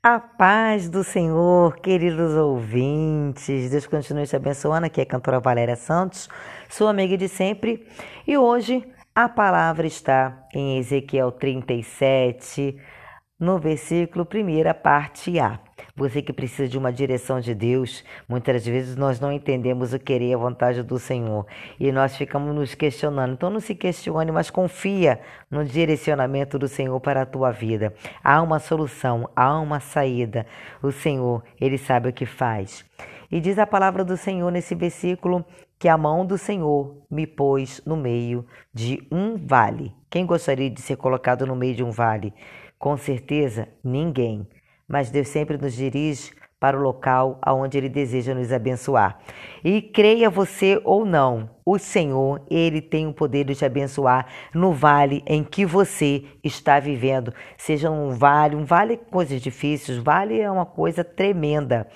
A paz do Senhor, queridos ouvintes. Deus continue te abençoando. Aqui é a cantora Valéria Santos, sua amiga de sempre. E hoje a palavra está em Ezequiel 37, no versículo 1, parte A. Você que precisa de uma direção de Deus, muitas vezes nós não entendemos o querer e a vontade do Senhor e nós ficamos nos questionando. Então não se questione, mas confia no direcionamento do Senhor para a tua vida. Há uma solução, há uma saída. O Senhor, ele sabe o que faz. E diz a palavra do Senhor nesse versículo que a mão do Senhor me pôs no meio de um vale. Quem gostaria de ser colocado no meio de um vale? Com certeza, ninguém mas Deus sempre nos dirige para o local aonde Ele deseja nos abençoar. E creia você ou não, o Senhor, Ele tem o poder de te abençoar no vale em que você está vivendo. Seja um vale, um vale é coisas difíceis, vale é uma coisa tremenda.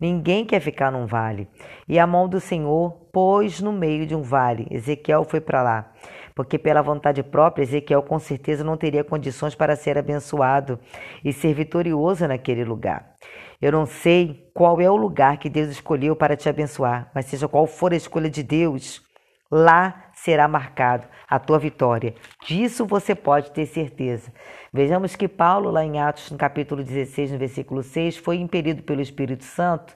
Ninguém quer ficar num vale. E a mão do Senhor pôs no meio de um vale. Ezequiel foi para lá porque pela vontade própria Ezequiel com certeza não teria condições para ser abençoado e ser vitorioso naquele lugar. Eu não sei qual é o lugar que Deus escolheu para te abençoar, mas seja qual for a escolha de Deus, lá será marcado a tua vitória. Disso você pode ter certeza. Vejamos que Paulo, lá em Atos, no capítulo 16, no versículo 6, foi impelido pelo Espírito Santo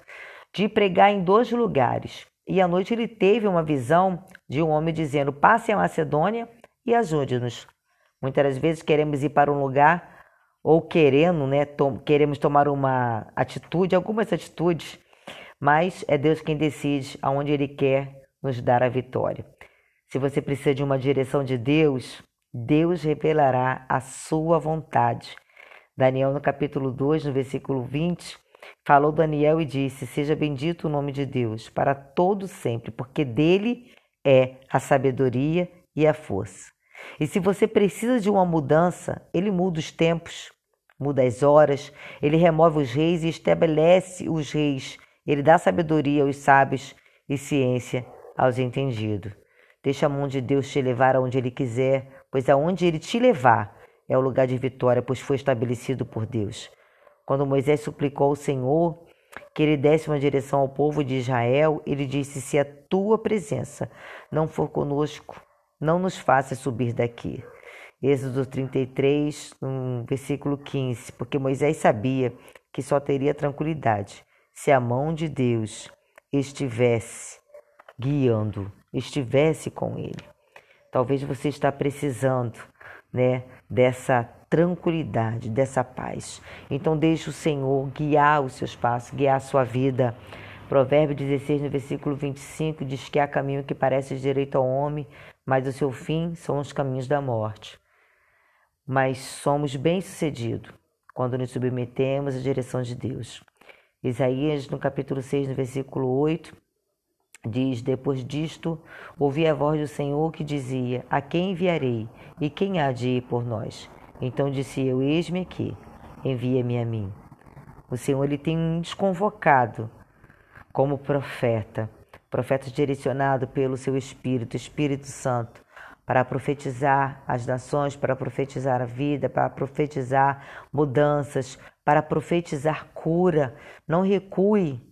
de pregar em dois lugares. E à noite ele teve uma visão de um homem dizendo: Passe a Macedônia e ajude-nos. Muitas das vezes queremos ir para um lugar ou querendo, né, queremos tomar uma atitude, algumas atitudes, mas é Deus quem decide aonde Ele quer nos dar a vitória. Se você precisa de uma direção de Deus, Deus revelará a sua vontade. Daniel, no capítulo 2, no versículo 20, Falou Daniel e disse: Seja bendito o nome de Deus para todo sempre, porque dele é a sabedoria e a força. E se você precisa de uma mudança, ele muda os tempos, muda as horas, ele remove os reis e estabelece os reis. Ele dá sabedoria aos sábios e ciência aos entendidos. Deixa a mão de Deus te levar aonde ele quiser, pois aonde ele te levar é o lugar de vitória, pois foi estabelecido por Deus. Quando Moisés suplicou ao Senhor que ele desse uma direção ao povo de Israel, ele disse: Se a tua presença não for conosco, não nos faça subir daqui. Êxodo 33, no versículo 15, porque Moisés sabia que só teria tranquilidade se a mão de Deus estivesse guiando, estivesse com ele. Talvez você está precisando, né, dessa tranquilidade, dessa paz. Então deixe o Senhor guiar os seus passos, guiar a sua vida. Provérbio 16, no versículo 25, diz que há caminho que parece direito ao homem, mas o seu fim são os caminhos da morte. Mas somos bem-sucedidos quando nos submetemos à direção de Deus. Isaías, no capítulo 6, no versículo 8, diz: Depois disto, ouvi a voz do Senhor que dizia: A quem enviarei? E quem há de ir por nós? Então disse eu: Eis-me aqui, envia-me a mim. O Senhor ele tem nos convocado como profeta, profeta direcionado pelo seu Espírito, Espírito Santo, para profetizar as nações, para profetizar a vida, para profetizar mudanças, para profetizar cura. Não recue.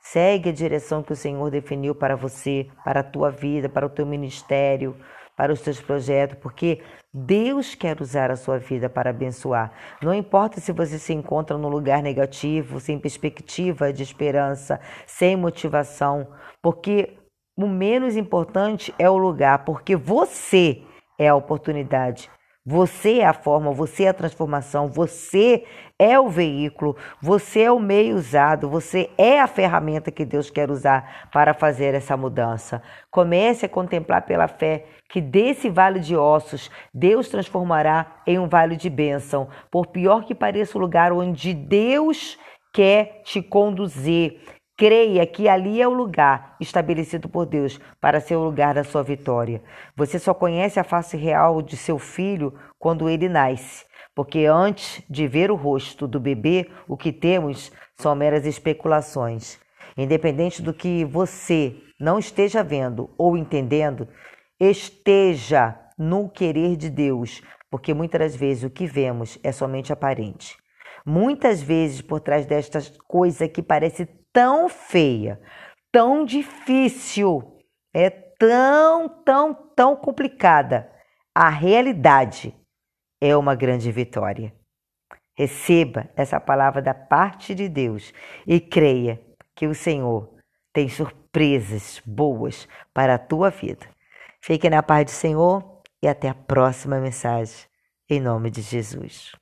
Segue a direção que o Senhor definiu para você, para a tua vida, para o teu ministério, para os seus projetos, porque Deus quer usar a sua vida para abençoar. Não importa se você se encontra num lugar negativo, sem perspectiva de esperança, sem motivação, porque o menos importante é o lugar, porque você é a oportunidade você é a forma, você é a transformação, você é o veículo, você é o meio usado, você é a ferramenta que Deus quer usar para fazer essa mudança. Comece a contemplar pela fé que desse vale de ossos Deus transformará em um vale de bênção, por pior que pareça o lugar onde Deus quer te conduzir. Creia que ali é o lugar estabelecido por Deus para ser o lugar da sua vitória. Você só conhece a face real de seu filho quando ele nasce, porque antes de ver o rosto do bebê, o que temos são meras especulações. Independente do que você não esteja vendo ou entendendo, esteja no querer de Deus, porque muitas das vezes o que vemos é somente aparente. Muitas vezes, por trás desta coisa que parece tão feia, tão difícil, é tão, tão, tão complicada, a realidade é uma grande vitória. Receba essa palavra da parte de Deus e creia que o Senhor tem surpresas boas para a tua vida. Fique na paz do Senhor e até a próxima mensagem. Em nome de Jesus.